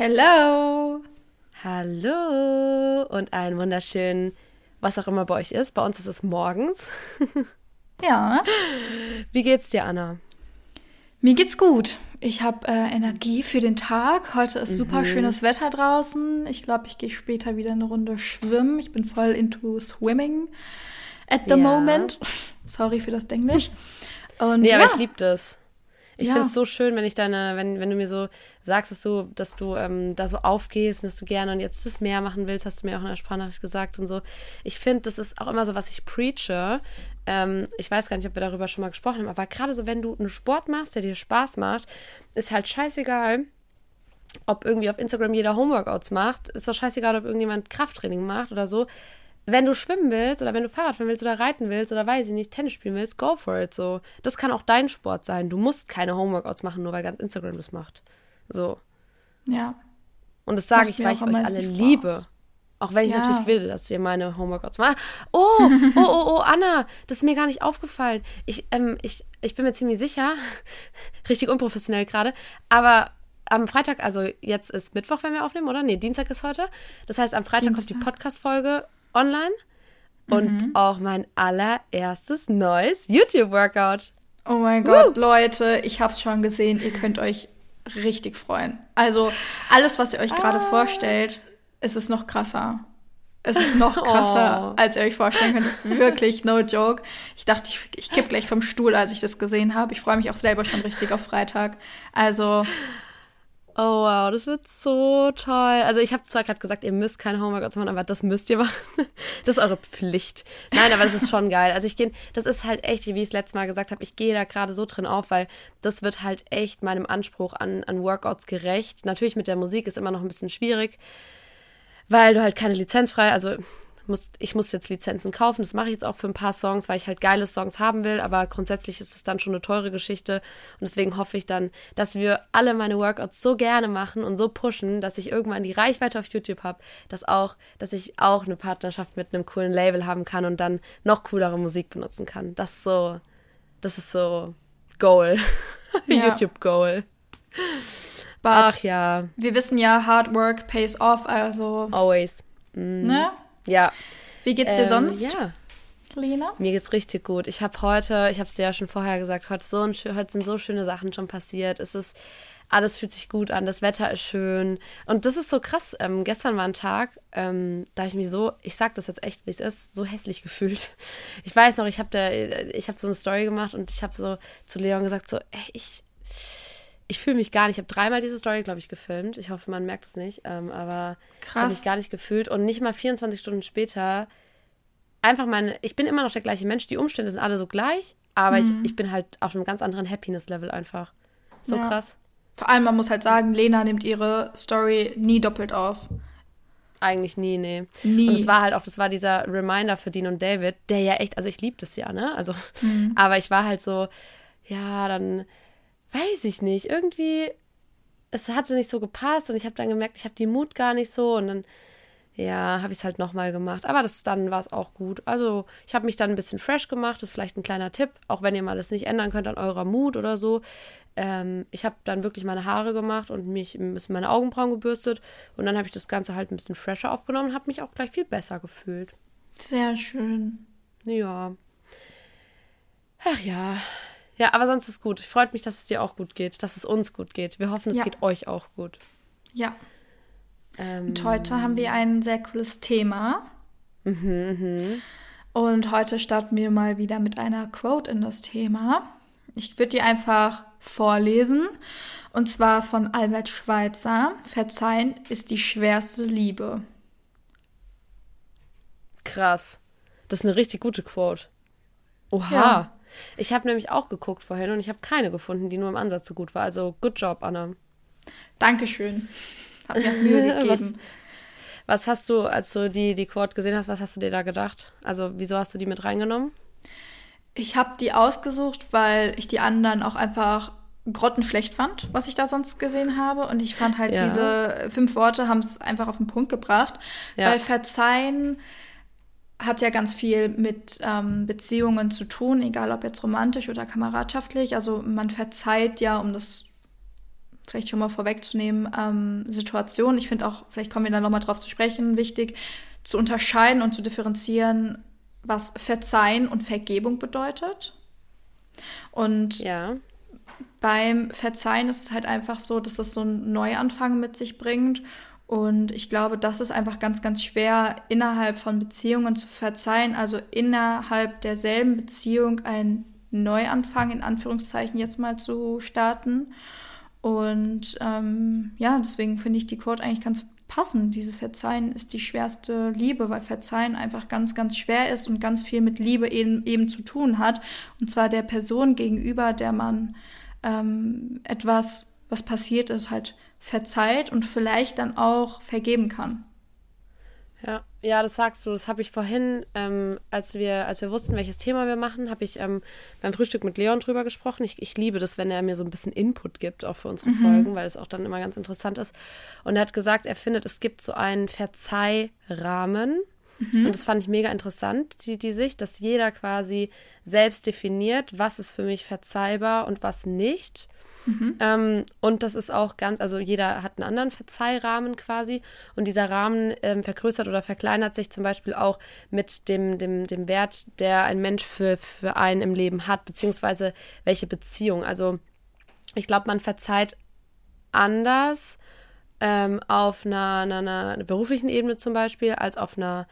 Hello! Hallo und einen wunderschönen, was auch immer bei euch ist. Bei uns ist es morgens. Ja. Wie geht's dir, Anna? Mir geht's gut. Ich habe äh, Energie für den Tag. Heute ist super schönes Wetter draußen. Ich glaube, ich gehe später wieder eine Runde schwimmen. Ich bin voll into swimming at the Ja. moment. Sorry für das Englisch. Und Nee, ja, aber ich liebe das. Ich Ja. finde es so schön, wenn ich deine, wenn, wenn du mir so sagst, dass du, dass du ähm, da so aufgehst und dass du gerne und jetzt das Meer machen willst, hast du mir auch in der Sprachnachricht gesagt und so. Ich finde, das ist auch immer so, was ich preache. Ähm, ich weiß gar nicht, ob wir darüber schon mal gesprochen haben, aber gerade so, wenn du einen Sport machst, der dir Spaß macht, ist halt scheißegal, ob irgendwie auf Instagram jeder Homeworkouts macht, ist doch scheißegal, ob irgendjemand Krafttraining macht oder so. Wenn du schwimmen willst oder wenn du Fahrrad fahren willst oder reiten willst oder weiß ich nicht, Tennis spielen willst, go for it. So, das kann auch dein Sport sein. Du musst keine Homeworkouts machen, nur weil ganz Instagram das macht. So. ja. Und das sage ich, weil ich euch alle Spaß. liebe. Auch wenn ich Ja. natürlich will, dass ihr meine Homeworkouts macht. Oh, oh, oh, oh, Anna, das ist mir gar nicht aufgefallen. Ich, ähm, ich, ich bin mir ziemlich sicher, richtig unprofessionell gerade, aber am Freitag, also jetzt ist Mittwoch, wenn wir aufnehmen, oder? Nee, Dienstag ist heute. Das heißt, am Freitag kommt die Dienstag. Podcast-Folge online und auch mein allererstes neues YouTube-Workout. Oh mein Gott, Leute, ich hab's schon gesehen. Ihr könnt euch richtig freuen. Also alles, was ihr euch gerade Ah. vorstellt, es ist noch krasser. Es ist noch krasser, Oh. als ihr euch vorstellen könnt. Wirklich, no joke. Ich dachte, ich, ich kipp gleich vom Stuhl, als ich das gesehen habe. Ich freue mich auch selber schon richtig auf Freitag. Also, Oh wow, das wird so toll. Also ich habe zwar gerade gesagt, ihr müsst keine Homeworkouts machen, aber das müsst ihr machen. Das ist eure Pflicht. Nein, aber das ist schon geil. Also ich gehe, das ist halt echt, wie ich es letztes Mal gesagt habe, ich gehe da gerade so drin auf, weil das wird halt echt meinem Anspruch an, an Workouts gerecht. Natürlich mit der Musik ist immer noch ein bisschen schwierig, weil du halt keine Lizenz frei, also muss, ich muss jetzt Lizenzen kaufen. Das mache ich jetzt auch für ein paar Songs, weil ich halt geile Songs haben will. Aber grundsätzlich ist es dann schon eine teure Geschichte. Und deswegen hoffe ich dann, dass wir alle meine Workouts so gerne machen und so pushen, dass ich irgendwann die Reichweite auf YouTube habe, dass auch, dass ich auch eine Partnerschaft mit einem coolen Label haben kann und dann noch coolere Musik benutzen kann. Das ist so, das ist so Goal. Ja. YouTube Goal. but Ach ja, wir wissen ja, Hard Work pays off. Also, always. ne? Ja. Wie geht's dir Ähm, sonst, Ja. Lena? Mir geht's richtig gut. Ich habe heute, ich habe es dir ja schon vorher gesagt, heute, so ein, heute sind so schöne Sachen schon passiert. Es ist, alles fühlt sich gut an, das Wetter ist schön. Und das ist so krass. Ähm, gestern war ein Tag, ähm, da hab ich mich so, ich sag das jetzt echt, wie es ist, so hässlich gefühlt. Ich weiß noch, ich habe da, ich habe so eine Story gemacht und ich habe so zu Leon gesagt, so, ey, ich, ich fühle mich gar nicht. Ich habe dreimal diese Story, glaube ich, gefilmt. Ich hoffe, man merkt es nicht. Ähm, aber ich habe mich gar nicht gefühlt. Und nicht mal 24 Stunden später einfach meine, ich bin immer noch der gleiche Mensch, die Umstände sind alle so gleich, aber ich, ich bin halt auf einem ganz anderen Happiness-Level einfach. So Ja. krass. Vor allem, man muss halt sagen, Lena nimmt ihre Story nie doppelt auf. Eigentlich nie, nee. Nie. Und es war halt auch, das war dieser Reminder für Dean und David, der ja echt, also ich liebe das ja, ne? Also, aber ich war halt so, ja, dann weiß ich nicht, irgendwie, es hatte nicht so gepasst und ich habe dann gemerkt, ich habe die Mut gar nicht so und dann, ja, habe ich es halt nochmal gemacht. Aber das, dann war es auch gut. Also, ich habe mich dann ein bisschen fresh gemacht, das ist vielleicht ein kleiner Tipp, auch wenn ihr mal das nicht ändern könnt an eurer Mut oder so. Ähm, ich habe dann wirklich meine Haare gemacht und mich ein bisschen meine Augenbrauen gebürstet und dann habe ich das Ganze halt ein bisschen fresher aufgenommen und habe mich auch gleich viel besser gefühlt. Sehr schön. Ja. Ach ja. Ja, aber sonst ist gut. Freut mich, dass es dir auch gut geht, dass es uns gut geht. Wir hoffen, es Ja. geht euch auch gut. Ja. Ähm, Und heute haben wir ein sehr cooles Thema. Mhm, Und heute starten wir mal wieder mit einer Quote in das Thema. Ich würde die einfach vorlesen. Und zwar von Albert Schweitzer. Verzeihen ist die schwerste Liebe. krass. Das ist eine richtig gute Quote. Oha. Ja. Ich habe nämlich auch geguckt vorhin und ich habe keine gefunden, die nur im Ansatz so gut war. Also, good job, Anna. Dankeschön. Hat mir Mühe Was- gegeben. Was hast du, als du die, die Quote gesehen hast, was hast du dir da gedacht? Also, wieso hast du die mit reingenommen? Ich habe die ausgesucht, weil ich die anderen auch einfach grottenschlecht fand, was ich da sonst gesehen habe. Und ich fand halt, Ja. diese fünf Worte haben es einfach auf den Punkt gebracht. Ja. Weil Verzeihen hat ja ganz viel mit ähm, Beziehungen zu tun, egal ob jetzt romantisch oder kameradschaftlich. Also man verzeiht ja, um das vielleicht schon mal vorwegzunehmen, ähm, Situation. Ich finde auch, vielleicht kommen wir da nochmal drauf zu sprechen, wichtig, zu unterscheiden und zu differenzieren, was Verzeihen und Vergebung bedeutet. Und ja. beim Verzeihen ist es halt einfach so, dass das so einen Neuanfang mit sich bringt. Und ich glaube, das ist einfach ganz, ganz schwer, innerhalb von Beziehungen zu verzeihen, also innerhalb derselben Beziehung einen Neuanfang in Anführungszeichen jetzt mal zu starten. Und ähm, ja, deswegen finde ich die Quote eigentlich ganz passend. Dieses Verzeihen ist die schwerste Liebe, weil Verzeihen einfach ganz, ganz schwer ist und ganz viel mit Liebe eben, eben zu tun hat. Und zwar der Person gegenüber, der man ähm, etwas, was passiert ist, halt verzeiht und vielleicht dann auch vergeben kann. Ja, ja, das sagst du. Das habe ich vorhin, ähm, als wir, als wir wussten, welches Thema wir machen, habe ich ähm, beim Frühstück mit Leon drüber gesprochen. Ich, ich liebe das, wenn er mir so ein bisschen Input gibt, auch für unsere mhm. Folgen, weil es auch dann immer ganz interessant ist. Und er hat gesagt, er findet, es gibt so einen Verzeihrahmen. Mhm. Und das fand ich mega interessant, die, die Sicht, dass jeder quasi selbst definiert, was ist für mich verzeihbar und was nicht. Mhm. Ähm, und das ist auch ganz, also jeder hat einen anderen Verzeihrahmen quasi. Und dieser Rahmen ähm, vergrößert oder verkleinert sich zum Beispiel auch mit dem, dem, dem Wert, der ein Mensch für, für einen im Leben hat, beziehungsweise welche Beziehung. Also ich glaube, man verzeiht anders ähm, auf einer, einer, einer beruflichen Ebene zum Beispiel als auf einer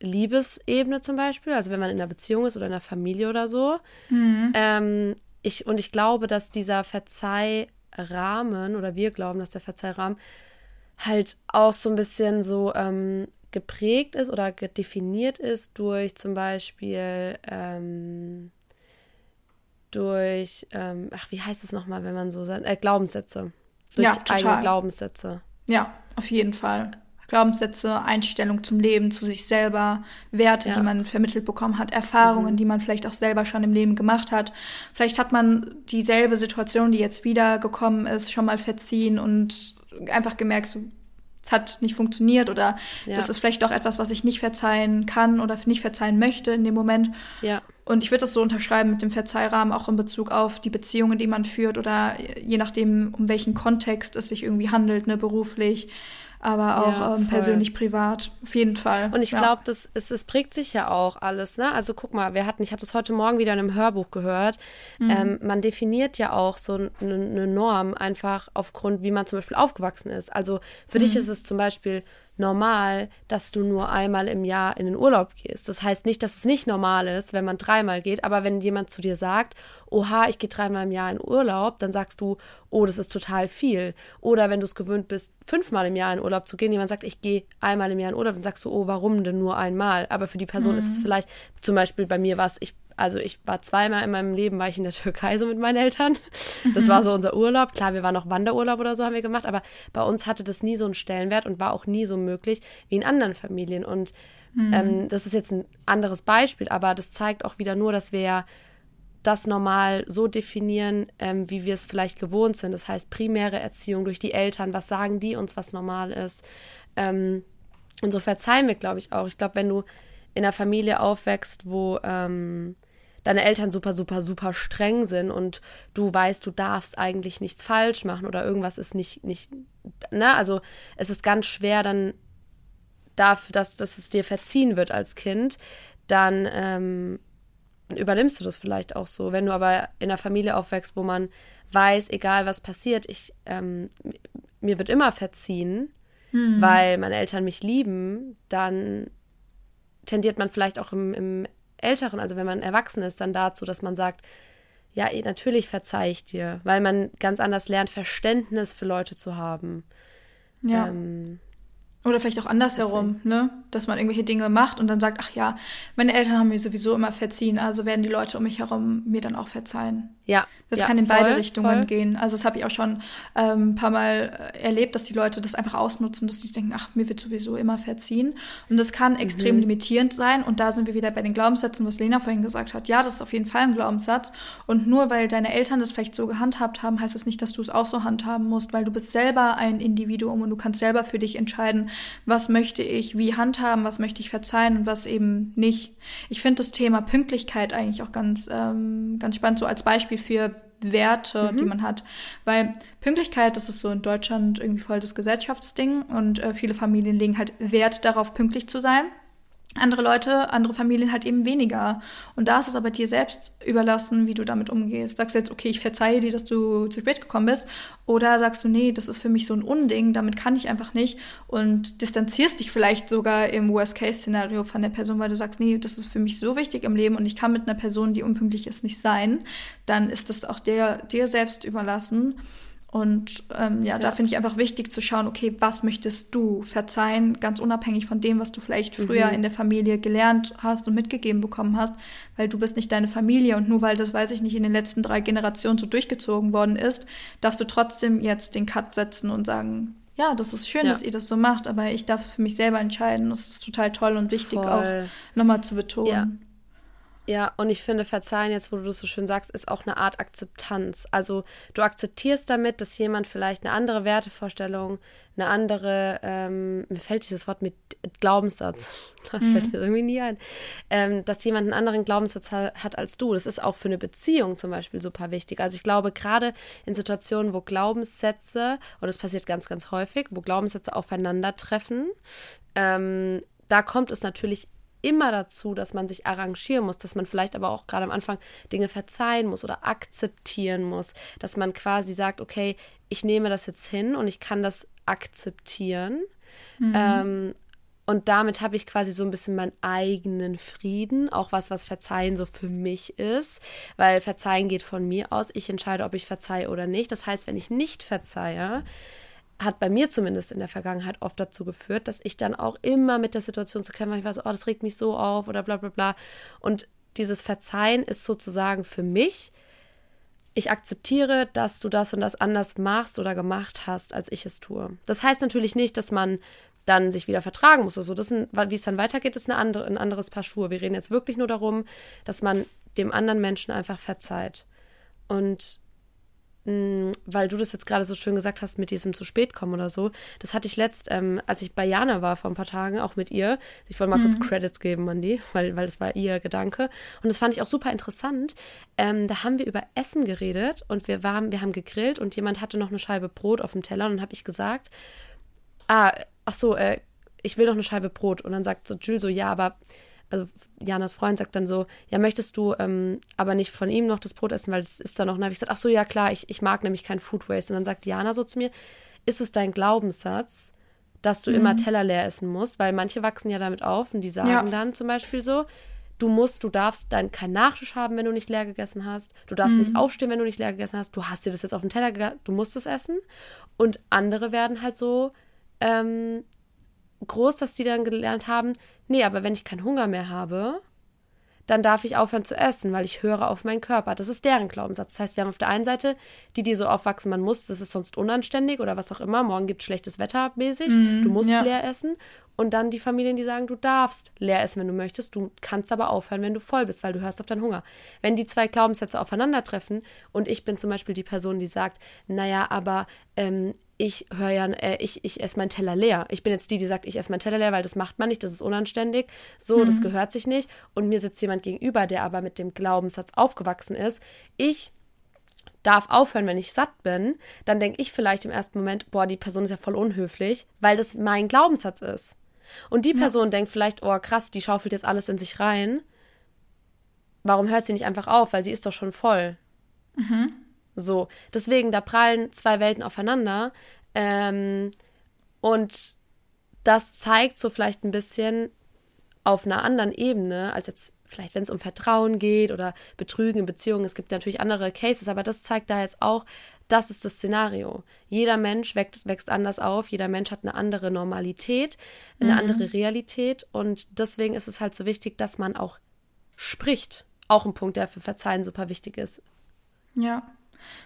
Liebesebene zum Beispiel, also wenn man in einer Beziehung ist oder in einer Familie oder so. Mhm. Ähm, ich, und ich glaube, dass dieser Verzeihrahmen, oder wir glauben, dass der Verzeihrahmen halt auch so ein bisschen so ähm, geprägt ist oder definiert ist durch zum Beispiel ähm, durch, ähm, ach, wie heißt es nochmal, wenn man so sagt, äh, Glaubenssätze. Durch ja, eigene Glaubenssätze. Ja, auf jeden Fall. Glaubenssätze, Einstellung zum Leben, zu sich selber, Werte, ja. die man vermittelt bekommen hat, Erfahrungen, mhm. die man vielleicht auch selber schon im Leben gemacht hat. Vielleicht hat man dieselbe Situation, die jetzt wieder gekommen ist, schon mal verziehen und einfach gemerkt, so, es hat nicht funktioniert oder ja. das ist vielleicht doch etwas, was ich nicht verzeihen kann oder nicht verzeihen möchte in dem Moment. Ja. Und ich würde das so unterschreiben mit dem Verzeihrahmen auch in Bezug auf die Beziehungen, die man führt oder je nachdem, um welchen Kontext es sich irgendwie handelt, ne, beruflich aber auch ja, ähm, persönlich, privat, auf jeden Fall. Und ich ja. glaube, das es, es prägt sich ja auch alles, ne? Also guck mal, wir hatten, ich hatte es heute Morgen wieder in einem Hörbuch gehört. Mhm. Ähm, man definiert ja auch so eine ne Norm einfach aufgrund, wie man zum Beispiel aufgewachsen ist. Also für mhm. dich ist es zum Beispiel normal, dass du nur einmal im Jahr in den Urlaub gehst. Das heißt nicht, dass es nicht normal ist, wenn man dreimal geht, aber wenn jemand zu dir sagt, oha, ich gehe dreimal im Jahr in Urlaub, dann sagst du, oh, das ist total viel. Oder wenn du es gewöhnt bist, fünfmal im Jahr in Urlaub zu gehen, jemand sagt, ich gehe einmal im Jahr in Urlaub, dann sagst du, oh, warum denn nur einmal? Aber für die Person mhm. ist es mhm. vielleicht, zum Beispiel bei mir war es, ich also ich war zweimal in meinem Leben, war ich in der Türkei so mit meinen Eltern. Das war so unser Urlaub. Klar, wir waren noch Wanderurlaub oder so haben wir gemacht, aber bei uns hatte das nie so einen Stellenwert und war auch nie so möglich wie in anderen Familien. Und mhm. ähm, das ist jetzt ein anderes Beispiel, aber das zeigt auch wieder nur, dass wir ja das normal so definieren, ähm, wie wir es vielleicht gewohnt sind. Das heißt, primäre Erziehung durch die Eltern, was sagen die uns, was normal ist. Ähm, und so verzeihen wir, glaube ich, auch. Ich glaube, wenn du in einer Familie aufwächst, wo ähm, deine Eltern super, super, super streng sind und du weißt, du darfst eigentlich nichts falsch machen oder irgendwas ist nicht, nicht, ne, also es ist ganz schwer dann dafür, dass, dass es dir verziehen wird als Kind, dann ähm, übernimmst du das vielleicht auch so. Wenn du aber in einer Familie aufwächst, wo man weiß, egal was passiert, ich, ähm, mir wird immer verziehen, hm. weil meine Eltern mich lieben, dann tendiert man vielleicht auch im, im Älteren, also wenn man erwachsen ist, dann dazu, dass man sagt, ja, eh, natürlich verzeih ich dir, weil man ganz anders lernt, Verständnis für Leute zu haben. Ja. Ähm, oder vielleicht auch andersherum, ne? Dass man irgendwelche Dinge macht und dann sagt, ach ja, meine Eltern haben mir sowieso immer verziehen, also werden die Leute um mich herum mir dann auch verzeihen. Ja. Das ja, kann in voll, beide Richtungen voll. gehen. Also das habe ich auch schon ähm, ein paar Mal äh, erlebt, dass die Leute das einfach ausnutzen, dass die denken, ach, mir wird sowieso immer verziehen. Und das kann mhm. extrem limitierend sein. Und da sind wir wieder bei den Glaubenssätzen, was Lena vorhin gesagt hat. Ja, das ist auf jeden Fall ein Glaubenssatz. Und nur weil deine Eltern das vielleicht so gehandhabt haben, heißt das nicht, dass du es auch so handhaben musst, weil du bist selber ein Individuum und du kannst selber für dich entscheiden, was möchte ich wie handhaben, was möchte ich verzeihen und was eben nicht. Ich finde das Thema Pünktlichkeit eigentlich auch ganz, ähm, ganz spannend, so als Beispiel für Werte, mhm. die man hat. Weil Pünktlichkeit, das ist so in Deutschland irgendwie voll das Gesellschaftsding und äh, viele Familien legen halt Wert darauf, pünktlich zu sein andere Leute, andere Familien halt eben weniger. Und da ist es aber dir selbst überlassen, wie du damit umgehst. Sagst du jetzt, okay, ich verzeihe dir, dass du zu spät gekommen bist. Oder sagst du, nee, das ist für mich so ein Unding, damit kann ich einfach nicht. Und distanzierst dich vielleicht sogar im Worst-Case-Szenario von der Person, weil du sagst, nee, das ist für mich so wichtig im Leben und ich kann mit einer Person, die unpünktlich ist, nicht sein. Dann ist das auch dir, dir selbst überlassen. Und ähm, ja, ja, da finde ich einfach wichtig zu schauen, okay, was möchtest du verzeihen, ganz unabhängig von dem, was du vielleicht früher mhm. in der Familie gelernt hast und mitgegeben bekommen hast, weil du bist nicht deine Familie und nur weil das, weiß ich nicht, in den letzten drei Generationen so durchgezogen worden ist, darfst du trotzdem jetzt den Cut setzen und sagen, ja, das ist schön, ja. dass ihr das so macht, aber ich darf es für mich selber entscheiden. Das ist total toll und wichtig Voll. auch nochmal zu betonen. Ja. Ja, und ich finde, verzeihen, jetzt wo du das so schön sagst, ist auch eine Art Akzeptanz. Also du akzeptierst damit, dass jemand vielleicht eine andere Wertevorstellung, eine andere, ähm, mir fällt dieses Wort mit Glaubenssatz, das mhm. fällt mir irgendwie nie ein, ähm, dass jemand einen anderen Glaubenssatz ha hat als du. Das ist auch für eine Beziehung zum Beispiel super wichtig. Also ich glaube, gerade in Situationen, wo Glaubenssätze, und das passiert ganz, ganz häufig, wo Glaubenssätze aufeinandertreffen, ähm, da kommt es natürlich immer dazu, dass man sich arrangieren muss, dass man vielleicht aber auch gerade am Anfang Dinge verzeihen muss oder akzeptieren muss, dass man quasi sagt, okay, ich nehme das jetzt hin und ich kann das akzeptieren. Mhm. Ähm, und damit habe ich quasi so ein bisschen meinen eigenen Frieden, auch was, was Verzeihen so für mich ist, weil Verzeihen geht von mir aus. Ich entscheide, ob ich verzeihe oder nicht. Das heißt, wenn ich nicht verzeihe, hat bei mir zumindest in der Vergangenheit oft dazu geführt, dass ich dann auch immer mit der Situation zu kämpfen, ich war so, oh, das regt mich so auf oder bla bla bla. Und dieses Verzeihen ist sozusagen für mich, ich akzeptiere, dass du das und das anders machst oder gemacht hast, als ich es tue. Das heißt natürlich nicht, dass man dann sich wieder vertragen muss oder so. Das ein, wie es dann weitergeht, ist eine andere, ein anderes Paar Schuhe. Wir reden jetzt wirklich nur darum, dass man dem anderen Menschen einfach verzeiht. Und weil du das jetzt gerade so schön gesagt hast mit diesem zu spät kommen oder so. Das hatte ich letzt, ähm, als ich bei Jana war vor ein paar Tagen, auch mit ihr. Ich wollte mal mhm. kurz Credits geben, Mandy, weil, weil das war ihr Gedanke. Und das fand ich auch super interessant. Ähm, da haben wir über Essen geredet und wir, waren, wir haben gegrillt und jemand hatte noch eine Scheibe Brot auf dem Teller und dann habe ich gesagt, ah, ach so, äh, ich will noch eine Scheibe Brot. Und dann sagt so Jules so, ja, aber also Janas Freund sagt dann so, ja, möchtest du ähm, aber nicht von ihm noch das Brot essen, weil es ist da noch. Und dann habe ich gesagt, ach so, ja klar, ich, ich mag nämlich kein Food Waste. Und dann sagt Jana so zu mir, ist es dein Glaubenssatz, dass du mhm. immer Teller leer essen musst? Weil manche wachsen ja damit auf und die sagen ja. dann zum Beispiel so, du musst, du darfst dann keinen Nachtisch haben, wenn du nicht leer gegessen hast. Du darfst mhm. nicht aufstehen, wenn du nicht leer gegessen hast. Du hast dir das jetzt auf den Teller gegessen, du musst es essen. Und andere werden halt so ähm, groß, dass die dann gelernt haben, nee, aber wenn ich keinen Hunger mehr habe, dann darf ich aufhören zu essen, weil ich höre auf meinen Körper. Das ist deren Glaubenssatz. Das heißt, wir haben auf der einen Seite die, die so aufwachsen, man muss, das ist sonst unanständig oder was auch immer, morgen gibt es schlechtes Wetter mäßig, mm, du musst ja. leer essen. Und dann die Familien, die sagen, du darfst leer essen, wenn du möchtest, du kannst aber aufhören, wenn du voll bist, weil du hörst auf deinen Hunger. Wenn die zwei Glaubenssätze aufeinandertreffen und ich bin zum Beispiel die Person, die sagt, naja, aber ähm, ich höre ja, äh, ich, ich esse meinen Teller leer. Ich bin jetzt die, die sagt, ich esse meinen Teller leer, weil das macht man nicht, das ist unanständig. So, mhm. das gehört sich nicht. Und mir sitzt jemand gegenüber, der aber mit dem Glaubenssatz aufgewachsen ist. Ich darf aufhören, wenn ich satt bin, dann denke ich vielleicht im ersten Moment, boah, die Person ist ja voll unhöflich, weil das mein Glaubenssatz ist. Und die Person ja. denkt vielleicht, oh krass, die schaufelt jetzt alles in sich rein. Warum hört sie nicht einfach auf? Weil sie ist doch schon voll. Mhm. So, deswegen, da prallen zwei Welten aufeinander. Ähm, und das zeigt so vielleicht ein bisschen auf einer anderen Ebene, als jetzt vielleicht, wenn es um Vertrauen geht oder Betrügen in Beziehungen. Es gibt natürlich andere Cases, aber das zeigt da jetzt auch, das ist das Szenario. Jeder Mensch wächst, wächst anders auf, jeder Mensch hat eine andere Normalität, eine mhm. andere Realität und deswegen ist es halt so wichtig, dass man auch spricht. Auch ein Punkt, der für Verzeihen super wichtig ist. Ja,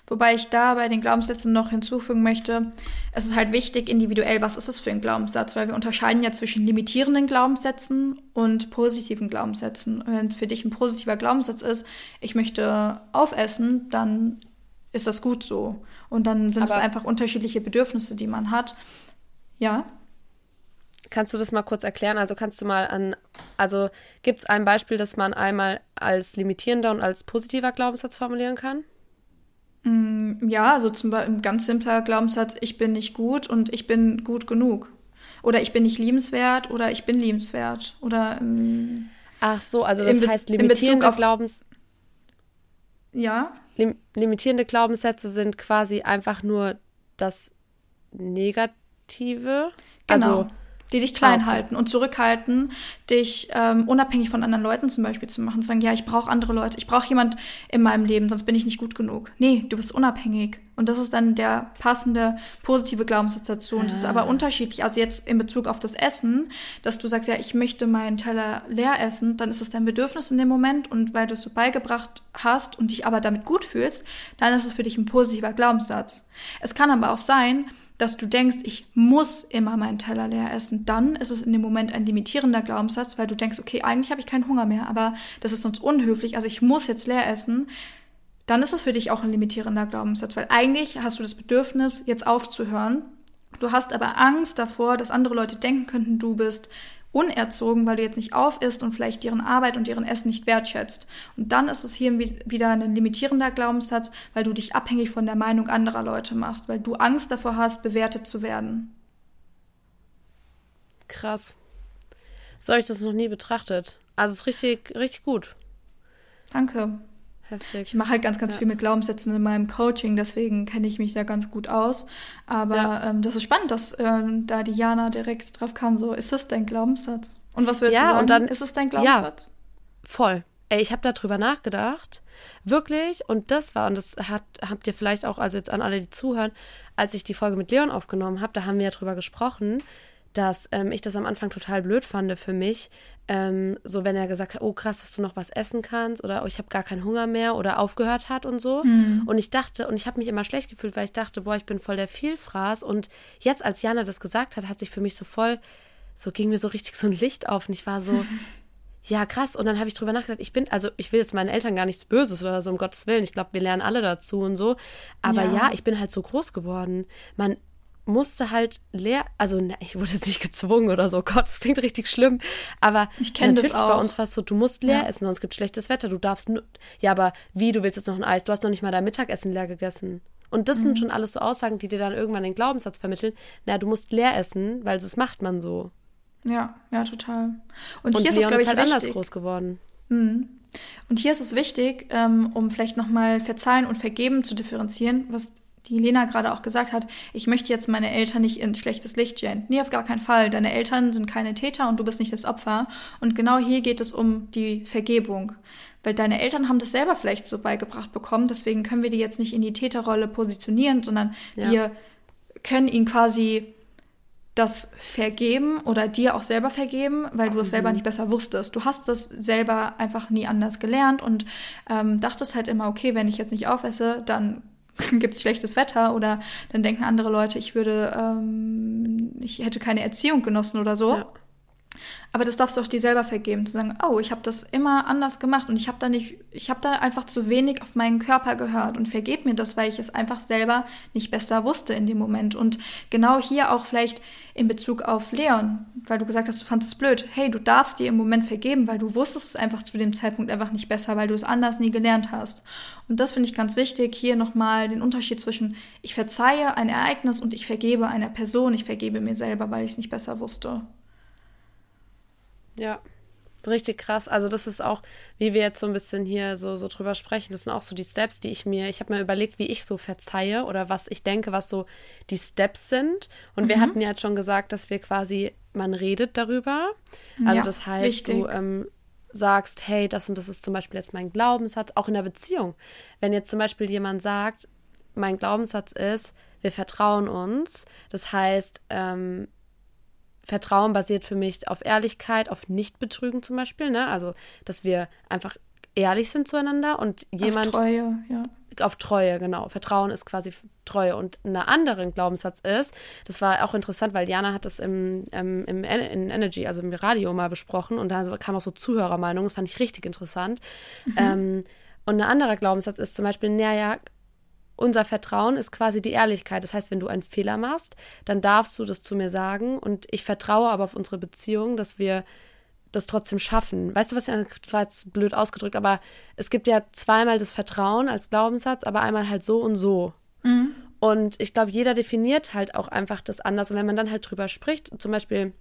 Wobei ich da bei den Glaubenssätzen noch hinzufügen möchte, es ist halt wichtig individuell, was ist es für ein Glaubenssatz, weil wir unterscheiden ja zwischen limitierenden Glaubenssätzen und positiven Glaubenssätzen. Wenn es für dich ein positiver Glaubenssatz ist, ich möchte aufessen, dann ist das gut so. Und dann sind Aber es einfach unterschiedliche Bedürfnisse, die man hat. Ja. Kannst du das mal kurz erklären? Also kannst du mal an, also gibt es ein Beispiel, das man einmal als limitierender und als positiver Glaubenssatz formulieren kann? Mm, ja, also zum Beispiel ein ganz simpler Glaubenssatz, ich bin nicht gut und ich bin gut genug. Oder ich bin nicht liebenswert oder ich bin liebenswert. Oder ähm, Ach so, also das heißt limitierende Glaubens. Ja. Lim limitierende Glaubenssätze sind quasi einfach nur das Negative. Genau. Also die dich klein ah, okay. halten und zurückhalten, dich ähm, unabhängig von anderen Leuten zum Beispiel zu machen. Zu sagen, ja, ich brauche andere Leute, ich brauche jemand in meinem Leben, sonst bin ich nicht gut genug. Nee, du bist unabhängig. Und das ist dann der passende positive Glaubenssatz dazu. Und das ist aber ah. unterschiedlich. Also jetzt in Bezug auf das Essen, dass du sagst, ja, ich möchte meinen Teller leer essen, dann ist es dein Bedürfnis in dem Moment. Und weil du es so beigebracht hast und dich aber damit gut fühlst, dann ist es für dich ein positiver Glaubenssatz. Es kann aber auch sein, dass du denkst, ich muss immer meinen Teller leer essen, dann ist es in dem Moment ein limitierender Glaubenssatz, weil du denkst, okay, eigentlich habe ich keinen Hunger mehr, aber das ist sonst unhöflich, also ich muss jetzt leer essen. Dann ist es für dich auch ein limitierender Glaubenssatz, weil eigentlich hast du das Bedürfnis, jetzt aufzuhören. Du hast aber Angst davor, dass andere Leute denken könnten, du bist unerzogen, weil du jetzt nicht auf isst und vielleicht deren Arbeit und deren Essen nicht wertschätzt. Und dann ist es hier wieder ein limitierender Glaubenssatz, weil du dich abhängig von der Meinung anderer Leute machst, weil du Angst davor hast, bewertet zu werden. Krass. So habe ich das noch nie betrachtet. Also es ist richtig, richtig gut. Danke. Heftig. Ich mache halt ganz, ganz ja. viel mit Glaubenssätzen in meinem Coaching, deswegen kenne ich mich da ganz gut aus. Aber ja. ähm, das ist spannend, dass ähm, da die Jana direkt drauf kam, so, ist das dein Glaubenssatz? Und was willst ja, du sagen? Und dann, ist es dein Glaubenssatz? Ja, voll. Ey, ich habe darüber nachgedacht. Wirklich. Und das war, und das hat, habt ihr vielleicht auch, also jetzt an alle, die zuhören, als ich die Folge mit Leon aufgenommen habe, da haben wir ja drüber gesprochen, dass ähm, ich das am Anfang total blöd fand für mich. Ähm, so, wenn er gesagt hat, oh krass, dass du noch was essen kannst oder oh, ich habe gar keinen Hunger mehr oder aufgehört hat und so. Mhm. Und ich dachte, und ich habe mich immer schlecht gefühlt, weil ich dachte, boah, ich bin voll der Vielfraß. Und jetzt, als Jana das gesagt hat, hat sich für mich so voll, so ging mir so richtig so ein Licht auf und ich war so. Ja, krass. Und dann habe ich drüber nachgedacht, ich bin, also ich will jetzt meinen Eltern gar nichts Böses oder so, um Gottes Willen. Ich glaube, wir lernen alle dazu und so. Aber ja. ja, ich bin halt so groß geworden. Man musste halt leer, also ne, ich wurde jetzt nicht gezwungen oder so, Gott, das klingt richtig schlimm, aber ich kenne das auch. bei uns war es so, du musst leer ja. essen, sonst gibt es schlechtes Wetter, du darfst nur, ja, aber wie, du willst jetzt noch ein Eis, du hast noch nicht mal dein Mittagessen leer gegessen. Und das mhm. sind schon alles so Aussagen, die dir dann irgendwann den Glaubenssatz vermitteln, na, du musst leer essen, weil das macht man so. Ja, ja, total. Und, Und hier ist es, glaube ich, halt wichtig. anders groß geworden. Mhm. Und hier ist es wichtig, ähm, um vielleicht nochmal Verzeihen und Vergeben zu differenzieren, was die Lena gerade auch gesagt hat, ich möchte jetzt meine Eltern nicht in schlechtes Licht stellen. Nee, auf gar keinen Fall. Deine Eltern sind keine Täter und du bist nicht das Opfer. Und genau hier geht es um die Vergebung. Weil deine Eltern haben das selber vielleicht so beigebracht bekommen. Deswegen können wir die jetzt nicht in die Täterrolle positionieren, sondern ja. wir können ihnen quasi das vergeben oder dir auch selber vergeben, weil du es mhm. selber nicht besser wusstest. Du hast das selber einfach nie anders gelernt und ähm, dachtest halt immer, okay, wenn ich jetzt nicht aufesse, dann gibt es schlechtes Wetter oder dann denken andere Leute, ich würde, ähm, ich hätte keine Erziehung genossen oder so. Ja. Aber das darfst du auch dir selber vergeben, zu sagen, oh, ich habe das immer anders gemacht und ich habe da nicht, ich habe da einfach zu wenig auf meinen Körper gehört und vergeb mir das, weil ich es einfach selber nicht besser wusste in dem Moment. Und genau hier auch vielleicht in Bezug auf Leon, weil du gesagt hast, du fandest es blöd. Hey, du darfst dir im Moment vergeben, weil du wusstest es einfach zu dem Zeitpunkt einfach nicht besser, weil du es anders nie gelernt hast. Und das finde ich ganz wichtig, hier nochmal den Unterschied zwischen ich verzeihe ein Ereignis und ich vergebe einer Person, ich vergebe mir selber, weil ich es nicht besser wusste. Ja, richtig krass. Also das ist auch, wie wir jetzt so ein bisschen hier so, so drüber sprechen, das sind auch so die Steps, die ich mir, ich habe mir überlegt, wie ich so verzeihe oder was ich denke, was so die Steps sind. Und mhm. wir hatten ja jetzt schon gesagt, dass wir quasi, man redet darüber. Also ja, das heißt, wichtig. du ähm, sagst, hey, das und das ist zum Beispiel jetzt mein Glaubenssatz, auch in der Beziehung. Wenn jetzt zum Beispiel jemand sagt, mein Glaubenssatz ist, wir vertrauen uns. Das heißt, ähm, Vertrauen basiert für mich auf Ehrlichkeit, auf Nichtbetrügen zum Beispiel, ne? Also, dass wir einfach ehrlich sind zueinander und jemand. Auf Treue, ja. Auf Treue, genau. Vertrauen ist quasi Treue. Und ein anderer Glaubenssatz ist, das war auch interessant, weil Jana hat das im, im, im in Energy, also im Radio mal besprochen und da kam auch so Zuhörermeinung, das fand ich richtig interessant. Mhm. Ähm, und ein anderer Glaubenssatz ist zum Beispiel, naja, unser Vertrauen ist quasi die Ehrlichkeit. Das heißt, wenn du einen Fehler machst, dann darfst du das zu mir sagen und ich vertraue aber auf unsere Beziehung, dass wir das trotzdem schaffen. Weißt du, was ich war jetzt blöd ausgedrückt, aber es gibt ja zweimal das Vertrauen als Glaubenssatz, aber einmal halt so und so. Mhm. Und ich glaube, jeder definiert halt auch einfach das anders. Und wenn man dann halt drüber spricht, zum Beispiel,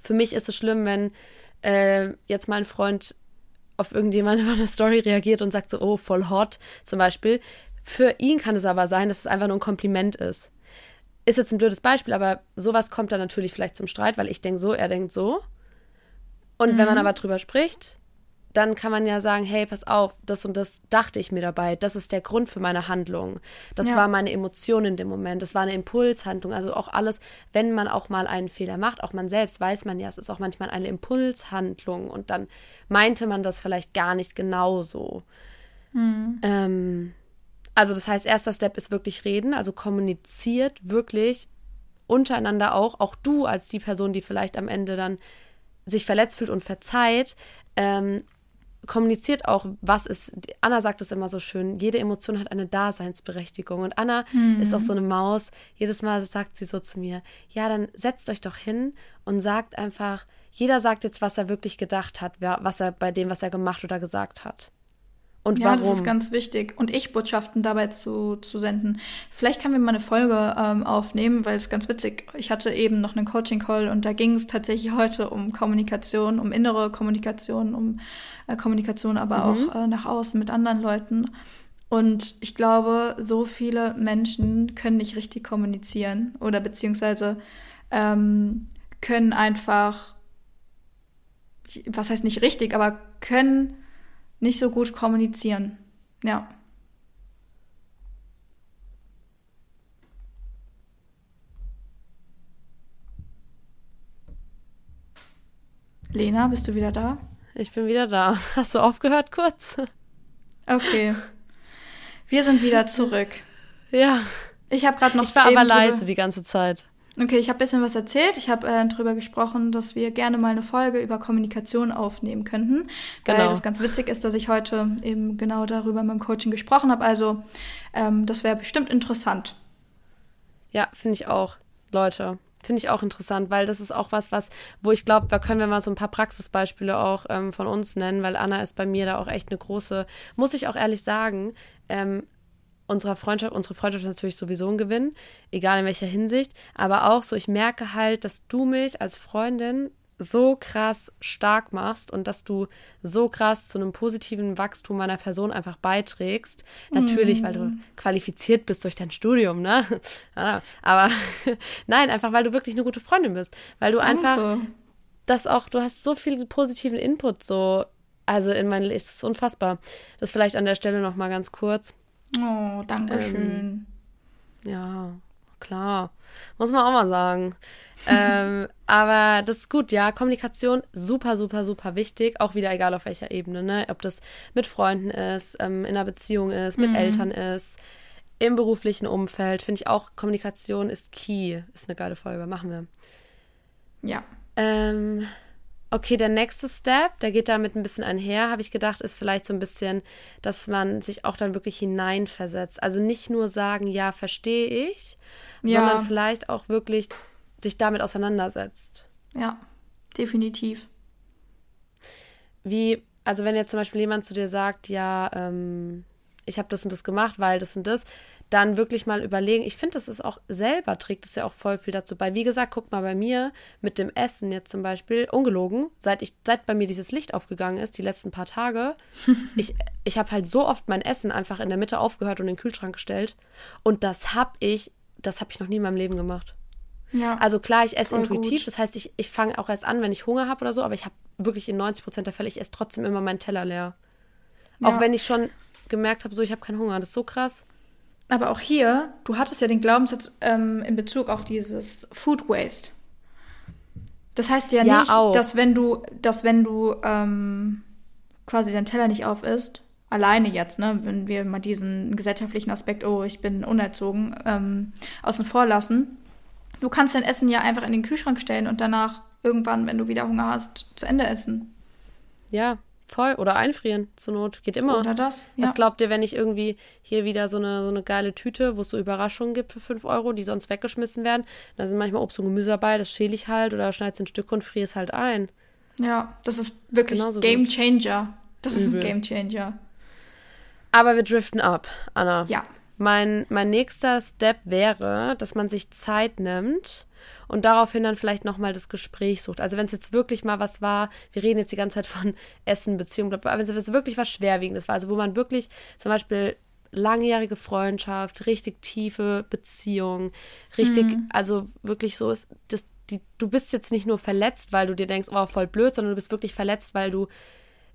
für mich ist es schlimm, wenn äh, jetzt mein Freund auf irgendjemand über eine Story reagiert und sagt so, oh, voll hot, zum Beispiel. Für ihn kann es aber sein, dass es einfach nur ein Kompliment ist. Ist jetzt ein blödes Beispiel, aber sowas kommt dann natürlich vielleicht zum Streit, weil ich denke so, er denkt so. Und mhm. wenn man mhm. aber drüber spricht, dann kann man ja sagen, hey, pass auf, das und das dachte ich mir dabei, das ist der Grund für meine Handlung. Das ja. war meine Emotion in dem Moment, das war eine Impulshandlung, also auch alles, wenn man auch mal einen Fehler macht, auch man selbst weiß man ja, es ist auch manchmal eine Impulshandlung und dann meinte man das vielleicht gar nicht genauso. Mhm. Ähm, also das heißt, erster Step ist wirklich reden, also kommuniziert wirklich untereinander auch, auch du als die Person, die vielleicht am Ende dann sich verletzt fühlt und verzeiht, ähm, kommuniziert auch, was ist, Anna sagt es immer so schön, jede Emotion hat eine Daseinsberechtigung. Und Anna mhm. ist auch so eine Maus. Jedes Mal sagt sie so zu mir, ja, dann setzt euch doch hin und sagt einfach, jeder sagt jetzt, was er wirklich gedacht hat, was er bei dem, was er gemacht oder gesagt hat und ja, warum. das ist ganz wichtig. Und ich Botschaften dabei zu, zu senden. Vielleicht können wir mal eine Folge ähm, aufnehmen, weil es ganz witzig. Ich hatte eben noch einen Coaching-Call und da ging es tatsächlich heute um Kommunikation, um innere Kommunikation, um äh, Kommunikation, aber mhm. auch äh, nach außen mit anderen Leuten. Und ich glaube, so viele Menschen können nicht richtig kommunizieren oder beziehungsweise ähm, können einfach, was heißt nicht richtig, aber können nicht so gut kommunizieren. Ja. Lena, bist du wieder da? Ich bin wieder da. Hast du aufgehört kurz? Okay. Wir sind wieder zurück. Ja. Ich habe gerade noch. Ich war aber leise die ganze Zeit. Okay, ich habe ein bisschen was erzählt. Ich habe äh, darüber gesprochen, dass wir gerne mal eine Folge über Kommunikation aufnehmen könnten. Genau. Weil das ganz witzig ist, dass ich heute eben genau darüber in meinem Coaching gesprochen habe. Also ähm, das wäre bestimmt interessant. Ja, finde ich auch, Leute. Finde ich auch interessant, weil das ist auch was, was, wo ich glaube, da können wir mal so ein paar Praxisbeispiele auch ähm, von uns nennen, weil Anna ist bei mir da auch echt eine große, muss ich auch ehrlich sagen, ähm, unserer Freundschaft, unsere Freundschaft ist natürlich sowieso ein Gewinn, egal in welcher Hinsicht. Aber auch so, ich merke halt, dass du mich als Freundin so krass stark machst und dass du so krass zu einem positiven Wachstum meiner Person einfach beiträgst. Natürlich, mm. weil du mhm. qualifiziert bist durch dein Studium, ne? Aber nein, einfach weil du wirklich eine gute Freundin bist. Weil du Danke. einfach das auch, du hast so viel positiven Input so, also in mein, ist unfassbar. Das vielleicht an der Stelle nochmal ganz kurz. Oh, danke schön. Ähm, ja, klar. Muss man auch mal sagen. ähm, aber das ist gut, ja. Kommunikation super, super, super wichtig. Auch wieder egal auf welcher Ebene, ne? Ob das mit Freunden ist, ähm, in einer Beziehung ist, mit mhm. Eltern ist, im beruflichen Umfeld. Finde ich auch, Kommunikation ist key. Ist eine geile Folge. Machen wir. Ja. Ähm, Okay, der nächste Step, der geht damit ein bisschen einher, habe ich gedacht, ist vielleicht so ein bisschen, dass man sich auch dann wirklich hineinversetzt. Also nicht nur sagen, ja, verstehe ich, ja. sondern vielleicht auch wirklich sich damit auseinandersetzt. Ja, definitiv. Wie, also wenn jetzt zum Beispiel jemand zu dir sagt, ja, ähm, ich habe das und das gemacht, weil das und das, dann wirklich mal überlegen. Ich finde, das ist auch selber trägt es ja auch voll viel dazu bei. Wie gesagt, guck mal bei mir mit dem Essen jetzt zum Beispiel, ungelogen, seit ich, seit bei mir dieses Licht aufgegangen ist, die letzten paar Tage, ich, ich habe halt so oft mein Essen einfach in der Mitte aufgehört und in den Kühlschrank gestellt. Und das habe ich, das habe ich noch nie in meinem Leben gemacht. Ja, also klar, ich esse intuitiv, gut. das heißt, ich, ich fange auch erst an, wenn ich Hunger habe oder so, aber ich habe wirklich in 90 Prozent der Fälle, ich esse trotzdem immer meinen Teller leer. Ja. Auch wenn ich schon gemerkt habe, so ich habe keinen Hunger. Das ist so krass. Aber auch hier, du hattest ja den Glaubenssatz ähm, in Bezug auf dieses Food Waste. Das heißt ja, ja nicht, auch. dass wenn du, dass wenn du ähm, quasi deinen Teller nicht auf isst, alleine jetzt, ne, wenn wir mal diesen gesellschaftlichen Aspekt, oh, ich bin unerzogen, ähm, außen vor lassen, du kannst dein Essen ja einfach in den Kühlschrank stellen und danach irgendwann, wenn du wieder Hunger hast, zu Ende essen. Ja, Voll. Oder einfrieren zur Not. Geht immer. Oder das. Ja. Was glaubt ihr, wenn ich irgendwie hier wieder so eine, so eine geile Tüte, wo es so Überraschungen gibt für 5 Euro, die sonst weggeschmissen werden? Da sind manchmal Obst und Gemüse dabei, das schäle ich halt oder schneide es in Stücke und friere es halt ein. Ja, das ist wirklich das ist Game Changer. Das Übel. ist ein Game Changer. Aber wir driften ab, Anna. Ja. Mein, mein nächster Step wäre, dass man sich Zeit nimmt und daraufhin dann vielleicht nochmal das Gespräch sucht. Also wenn es jetzt wirklich mal was war, wir reden jetzt die ganze Zeit von Essen, Beziehung, aber wenn es wirklich was Schwerwiegendes war, also wo man wirklich zum Beispiel langjährige Freundschaft, richtig tiefe Beziehung, richtig, mhm. also wirklich so ist, das, die, du bist jetzt nicht nur verletzt, weil du dir denkst, oh, voll blöd, sondern du bist wirklich verletzt, weil du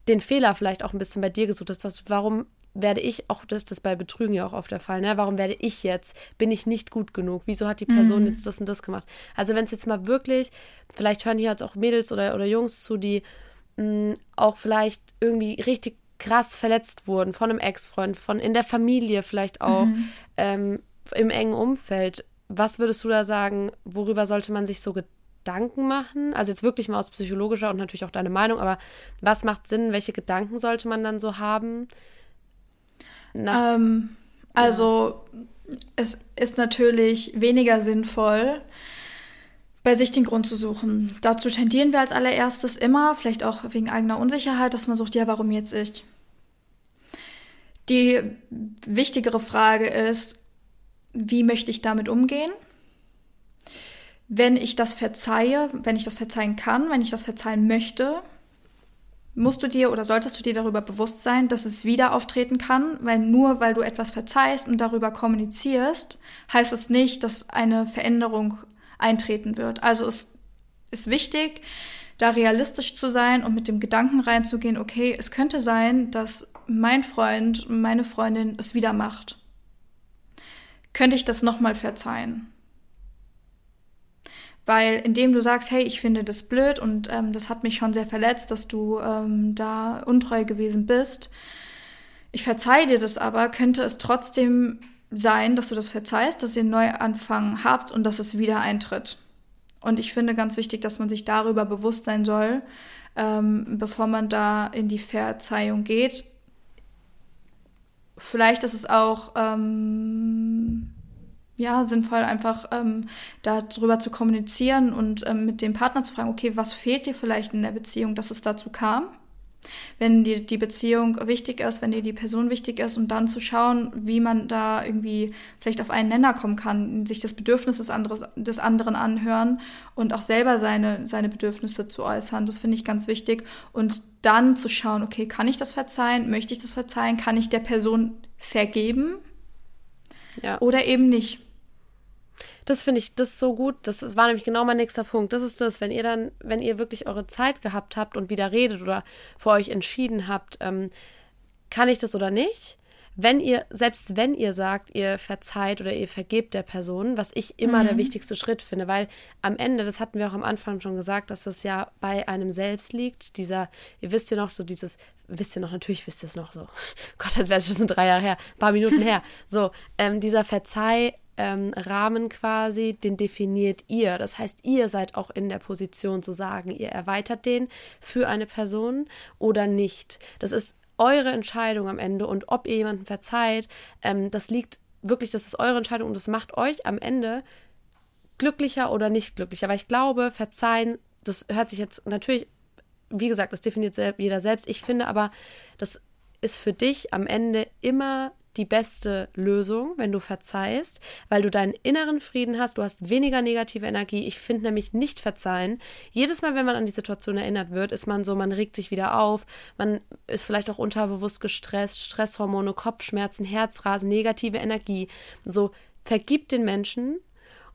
den Fehler vielleicht auch ein bisschen bei dir gesucht hast. Warum werde ich, auch das ist bei Betrügen ja auch oft der Fall, ne? Warum werde ich jetzt, bin ich nicht gut genug? Wieso hat die Person mhm. jetzt das und das gemacht? Also wenn es jetzt mal wirklich, vielleicht hören hier jetzt auch Mädels oder, oder Jungs zu, die mh, mm, auch vielleicht irgendwie richtig krass verletzt wurden von einem Ex-Freund, von in der Familie vielleicht auch, mhm. ähm, im engen Umfeld. Was würdest du da sagen, worüber sollte man sich so Gedanken machen? Also jetzt wirklich mal aus psychologischer und natürlich auch deine Meinung, aber was macht Sinn? Welche Gedanken sollte man dann so haben? Ähm, also ja. es ist natürlich weniger sinnvoll, bei sich den Grund zu suchen. Dazu tendieren wir als allererstes immer, vielleicht auch wegen eigener Unsicherheit, dass man sucht, ja, warum jetzt ich? Die wichtigere Frage ist, wie möchte ich damit umgehen? Wenn ich das verzeihe, wenn ich das verzeihen kann, wenn ich das verzeihen möchte, musst du dir oder solltest du dir darüber bewusst sein, dass es wieder auftreten kann, weil nur weil du etwas verzeihst und darüber kommunizierst, heißt es nicht, dass eine Veränderung eintreten wird. Also es ist wichtig, da realistisch zu sein und mit dem Gedanken reinzugehen, okay, es könnte sein, dass mein Freund, meine Freundin es wieder macht. Könnte ich das nochmal verzeihen? Weil indem du sagst, hey, ich finde das blöd und ähm, das hat mich schon sehr verletzt, dass du ähm, da untreu gewesen bist, ich verzeihe dir das aber, könnte es trotzdem sein, dass du das verzeihst, dass ihr einen Neuanfang habt und dass es wieder eintritt. Und ich finde ganz wichtig, dass man sich darüber bewusst sein soll, ähm, bevor man da in die Verzeihung geht. Vielleicht ist es auch ähm, ja, sinnvoll, einfach ähm, darüber zu kommunizieren und ähm, mit dem Partner zu fragen, okay, was fehlt dir vielleicht in der Beziehung, dass es dazu kam? Wenn dir die Beziehung wichtig ist, wenn dir die Person wichtig ist und dann zu schauen, wie man da irgendwie vielleicht auf einen Nenner kommen kann, sich das Bedürfnis des, anderes, des anderen anhören und auch selber seine, seine Bedürfnisse zu äußern. Das finde ich ganz wichtig. Und dann zu schauen, okay, kann ich das verzeihen? Möchte ich das verzeihen? Kann ich der Person vergeben? Ja. Oder eben nicht. Das finde ich, das so gut. Das, das war nämlich genau mein nächster Punkt. Das ist das, wenn ihr dann, wenn ihr wirklich eure Zeit gehabt habt und wieder redet oder für euch entschieden habt, ähm, kann ich das oder nicht? Wenn ihr, selbst wenn ihr sagt, ihr verzeiht oder ihr vergebt der Person, was ich immer mhm. der wichtigste Schritt finde, weil am Ende, das hatten wir auch am Anfang schon gesagt, dass das ja bei einem selbst liegt. Dieser, ihr wisst ja noch, so dieses, wisst ihr noch, natürlich wisst ihr es noch so. Gott, das wäre schon drei Jahre her, ein paar Minuten her. So, ähm, dieser Verzeih, ähm, Rahmen quasi, den definiert ihr. Das heißt, ihr seid auch in der Position zu sagen, ihr erweitert den für eine Person oder nicht. Das ist eure Entscheidung am Ende und ob ihr jemanden verzeiht, ähm, das liegt wirklich, das ist eure Entscheidung und das macht euch am Ende glücklicher oder nicht glücklicher. Weil ich glaube, verzeihen, das hört sich jetzt natürlich, wie gesagt, das definiert jeder selbst. Ich finde aber, das ist für dich am Ende immer die beste Lösung, wenn du verzeihst, weil du deinen inneren Frieden hast, du hast weniger negative Energie. Ich finde nämlich nicht verzeihen. Jedes Mal, wenn man an die Situation erinnert wird, ist man so, man regt sich wieder auf, man ist vielleicht auch unterbewusst gestresst, Stresshormone, Kopfschmerzen, Herzrasen, negative Energie. So, vergib den Menschen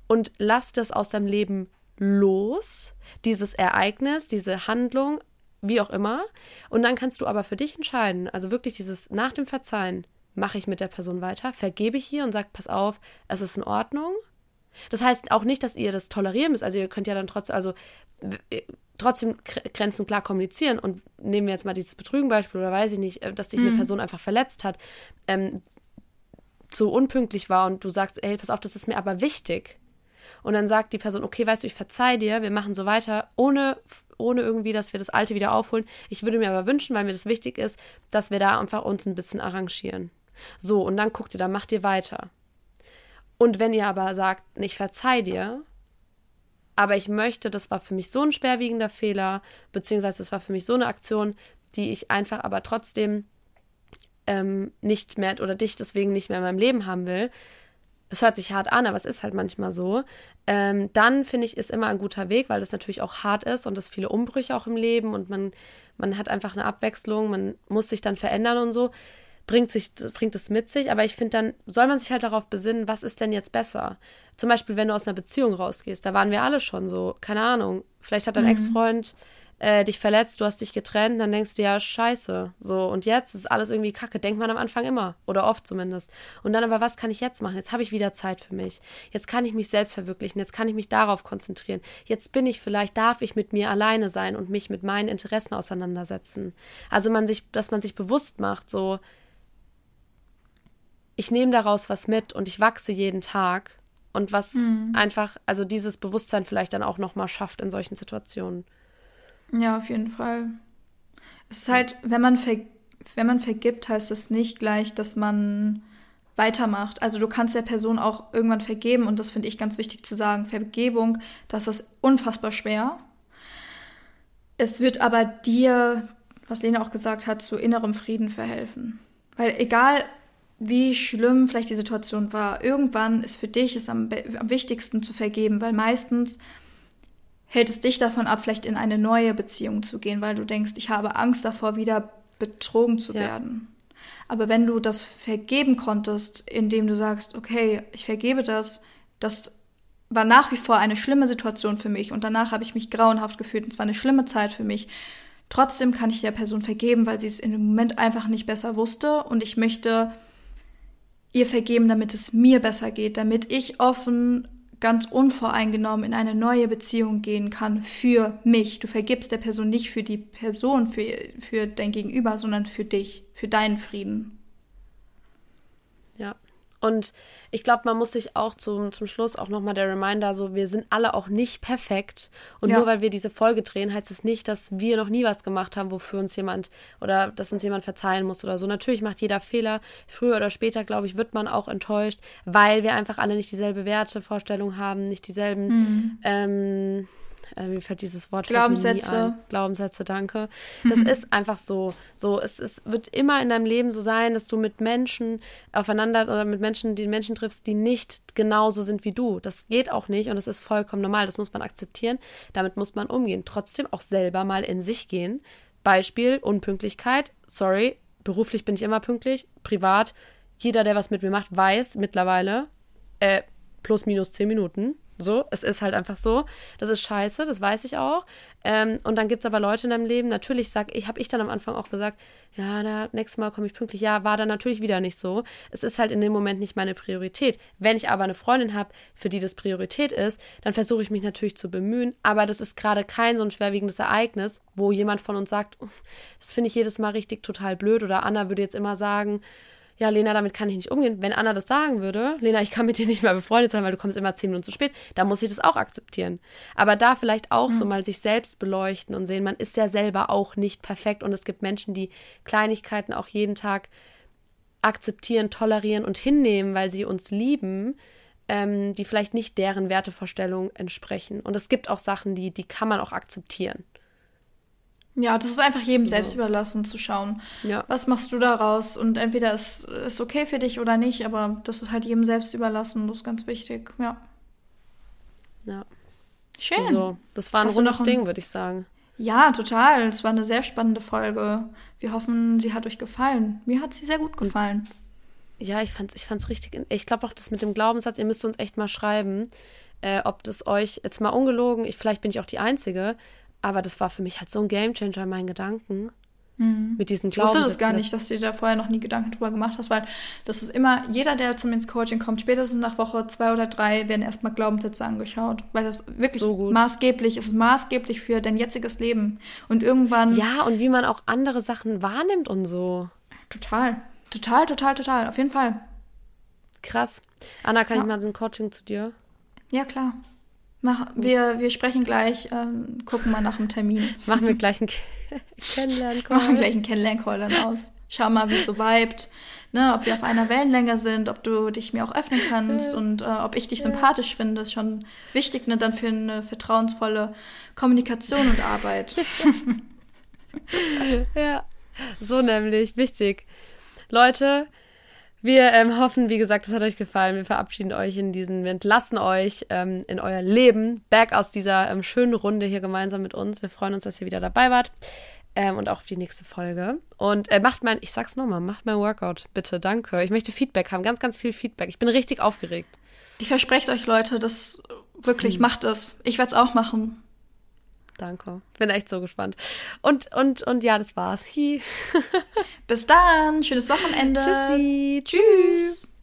und lass das aus deinem Leben los, dieses Ereignis, diese Handlung, wie auch immer. Und dann kannst du aber für dich entscheiden, also wirklich dieses nach dem Verzeihen, mache ich mit der Person weiter, vergebe ich hier und sage, pass auf, es ist in Ordnung. Das heißt auch nicht, dass ihr das tolerieren müsst. Also ihr könnt ja dann trotzdem, also trotzdem Grenzen klar kommunizieren und nehmen wir jetzt mal dieses Betrügenbeispiel oder weiß ich nicht, äh, dass dich mhm. eine Person einfach verletzt hat, ähm, zu unpünktlich war und du sagst, ey, pass auf, das ist mir aber wichtig. Und dann sagt die Person, okay, weißt du, ich verzeih dir, wir machen so weiter, ohne, ohne irgendwie, dass wir das Alte wieder aufholen. Ich würde mir aber wünschen, weil mir das wichtig ist, dass wir da einfach uns ein bisschen arrangieren. So, und dann guckt ihr, dann macht ihr weiter. Und wenn ihr aber sagt, ich verzeih dir, Aber ich möchte, das war für mich so ein schwerwiegender Fehler, beziehungsweise das war für mich so eine Aktion, die ich einfach aber trotzdem ähm, nicht mehr oder dich deswegen nicht mehr in meinem Leben haben will. Es hört sich hart an, aber es ist halt manchmal so. Ähm, dann finde ich, ist immer ein guter Weg, weil das natürlich auch hart ist und es viele Umbrüche auch im Leben und man, man hat einfach eine Abwechslung, man muss sich dann verändern und so bringt, sich, bringt es mit sich, aber ich finde, dann soll man sich halt darauf besinnen, was ist denn jetzt besser? Zum Beispiel, wenn du aus einer Beziehung rausgehst, da waren wir alle schon so, keine Ahnung, vielleicht hat dein mhm. Ex-Freund äh, dich verletzt, du hast dich getrennt, dann denkst du ja, scheiße, so und jetzt ist alles irgendwie kacke, denkt man am Anfang immer oder oft zumindest. Und dann aber, was kann ich jetzt machen? Jetzt habe ich wieder Zeit für mich. Jetzt kann ich mich selbst verwirklichen, jetzt kann ich mich darauf konzentrieren. Jetzt bin ich vielleicht, darf ich mit mir alleine sein und mich mit meinen Interessen auseinandersetzen. Also man sich, dass man sich bewusst macht, so, ich nehme daraus was mit und ich wachse jeden Tag und was mhm. einfach, also dieses Bewusstsein vielleicht dann auch nochmal schafft in solchen Situationen. Ja, auf jeden Fall. Es ist halt, wenn man, ver wenn man vergibt, heißt das nicht gleich, dass man weitermacht. Also du kannst der Person auch irgendwann vergeben und das finde ich ganz wichtig zu sagen. Vergebung, das ist unfassbar schwer. Es wird aber dir, was Lena auch gesagt hat, zu innerem Frieden verhelfen. Weil egal, wie schlimm vielleicht die Situation war. Irgendwann ist für dich es am, am wichtigsten zu vergeben, weil meistens hält es dich davon ab, vielleicht in eine neue Beziehung zu gehen, weil du denkst, ich habe Angst davor, wieder betrogen zu ja. werden. Aber wenn du das vergeben konntest, indem du sagst, okay, ich vergebe das, das war nach wie vor eine schlimme Situation für mich und danach habe ich mich grauenhaft gefühlt und es war eine schlimme Zeit für mich. Trotzdem kann ich der Person vergeben, weil sie es in dem Moment einfach nicht besser wusste und ich möchte ihr vergeben, damit es mir besser geht, damit ich offen, ganz unvoreingenommen in eine neue Beziehung gehen kann für mich. Du vergibst der Person nicht für die Person, für, für dein Gegenüber, sondern für dich, für deinen Frieden. Ja, und ich glaube, man muss sich auch zum, zum Schluss auch nochmal der Reminder, so wir sind alle auch nicht perfekt. Und ja. nur weil wir diese Folge drehen, heißt es das nicht, dass wir noch nie was gemacht haben, wofür uns jemand oder dass uns jemand verzeihen muss oder so. Natürlich macht jeder Fehler. Früher oder später, glaube ich, wird man auch enttäuscht, weil wir einfach alle nicht dieselbe Wertevorstellung haben, nicht dieselben mhm. ähm, äh, mir fällt dieses Wort Glaubenssätze. Glaubenssätze, danke. Das mhm. ist einfach so. So, es, es wird immer in deinem Leben so sein, dass du mit Menschen aufeinander oder mit Menschen, die Menschen triffst, die nicht genauso sind wie du. Das geht auch nicht und das ist vollkommen normal. Das muss man akzeptieren. Damit muss man umgehen. Trotzdem auch selber mal in sich gehen. Beispiel Unpünktlichkeit. Sorry, beruflich bin ich immer pünktlich. Privat, jeder, der was mit mir macht, weiß mittlerweile, äh, plus minus zehn Minuten. So, es ist halt einfach so. Das ist scheiße, das weiß ich auch. Ähm, und dann gibt es aber Leute in deinem Leben, natürlich ich, habe ich dann am Anfang auch gesagt, ja, na, nächstes Mal komme ich pünktlich. Ja, war dann natürlich wieder nicht so. Es ist halt in dem Moment nicht meine Priorität. Wenn ich aber eine Freundin habe, für die das Priorität ist, dann versuche ich mich natürlich zu bemühen. Aber das ist gerade kein so ein schwerwiegendes Ereignis, wo jemand von uns sagt, das finde ich jedes Mal richtig total blöd. Oder Anna würde jetzt immer sagen, ja, Lena, damit kann ich nicht umgehen. Wenn Anna das sagen würde, Lena, ich kann mit dir nicht mehr befreundet sein, weil du kommst immer zehn Minuten zu spät, dann muss ich das auch akzeptieren. Aber da vielleicht auch mhm. so mal sich selbst beleuchten und sehen, man ist ja selber auch nicht perfekt und es gibt Menschen, die Kleinigkeiten auch jeden Tag akzeptieren, tolerieren und hinnehmen, weil sie uns lieben, ähm, die vielleicht nicht deren Wertevorstellung entsprechen. Und es gibt auch Sachen, die, die kann man auch akzeptieren. Ja, das ist einfach jedem selbst überlassen zu schauen. Ja. Was machst du daraus? Und entweder ist es okay für dich oder nicht, aber das ist halt jedem selbst überlassen. Das ist ganz wichtig, ja. Ja. Schön. So, das war ein Hast rundes ein... Ding, würde ich sagen. Ja, total. Es war eine sehr spannende Folge. Wir hoffen, sie hat euch gefallen. Mir hat sie sehr gut gefallen. Ja, ich fand's, ich fand's richtig. Ich glaube auch, das mit dem Glaubenssatz, ihr müsst uns echt mal schreiben, äh, ob das euch jetzt mal ungelogen, ich, vielleicht bin ich auch die Einzige, aber das war für mich halt so ein Gamechanger in meinen Gedanken. Mhm. Mit diesen Ich wusste das gar nicht, dass du dir da vorher noch nie Gedanken drüber gemacht hast, weil das ist immer, jeder, der zum ins Coaching kommt, spätestens nach Woche zwei oder drei, werden erstmal Glaubenssätze angeschaut, weil das wirklich so maßgeblich ist, maßgeblich für dein jetziges Leben. Und irgendwann. Ja, und wie man auch andere Sachen wahrnimmt und so. Total. Total, total, total. Auf jeden Fall. Krass. Anna, kann ja. ich mal so ein Coaching zu dir? Ja, klar. Mach, wir, wir sprechen gleich, ähm, gucken mal nach dem Termin. Machen wir gleich einen Kennenlern-Call. Machen gleich einen Kennenlern-Call dann aus. Schau mal, wie es so vibet. ne, ob wir auf einer Wellenlänge sind, ob du dich mir auch öffnen kannst und äh, ob ich dich sympathisch finde, ist schon wichtig, ne, dann für eine vertrauensvolle Kommunikation und Arbeit. ja, so nämlich, wichtig. Leute, wir ähm, hoffen, wie gesagt, es hat euch gefallen. Wir verabschieden euch in diesen, wir entlassen euch ähm, in euer Leben, back aus dieser ähm, schönen Runde hier gemeinsam mit uns. Wir freuen uns, dass ihr wieder dabei wart ähm, und auch auf die nächste Folge. Und äh, macht mein, ich sag's nochmal, macht mein Workout, bitte, danke. Ich möchte Feedback haben, ganz, ganz viel Feedback. Ich bin richtig aufgeregt. Ich verspreche es euch, Leute, das wirklich hm. macht es. Ich werde es auch machen. Danke. Bin echt so gespannt. Und, und, und ja, das war's. Hi. Bis dann. Schönes Wochenende. Tschüssi. Tschüss.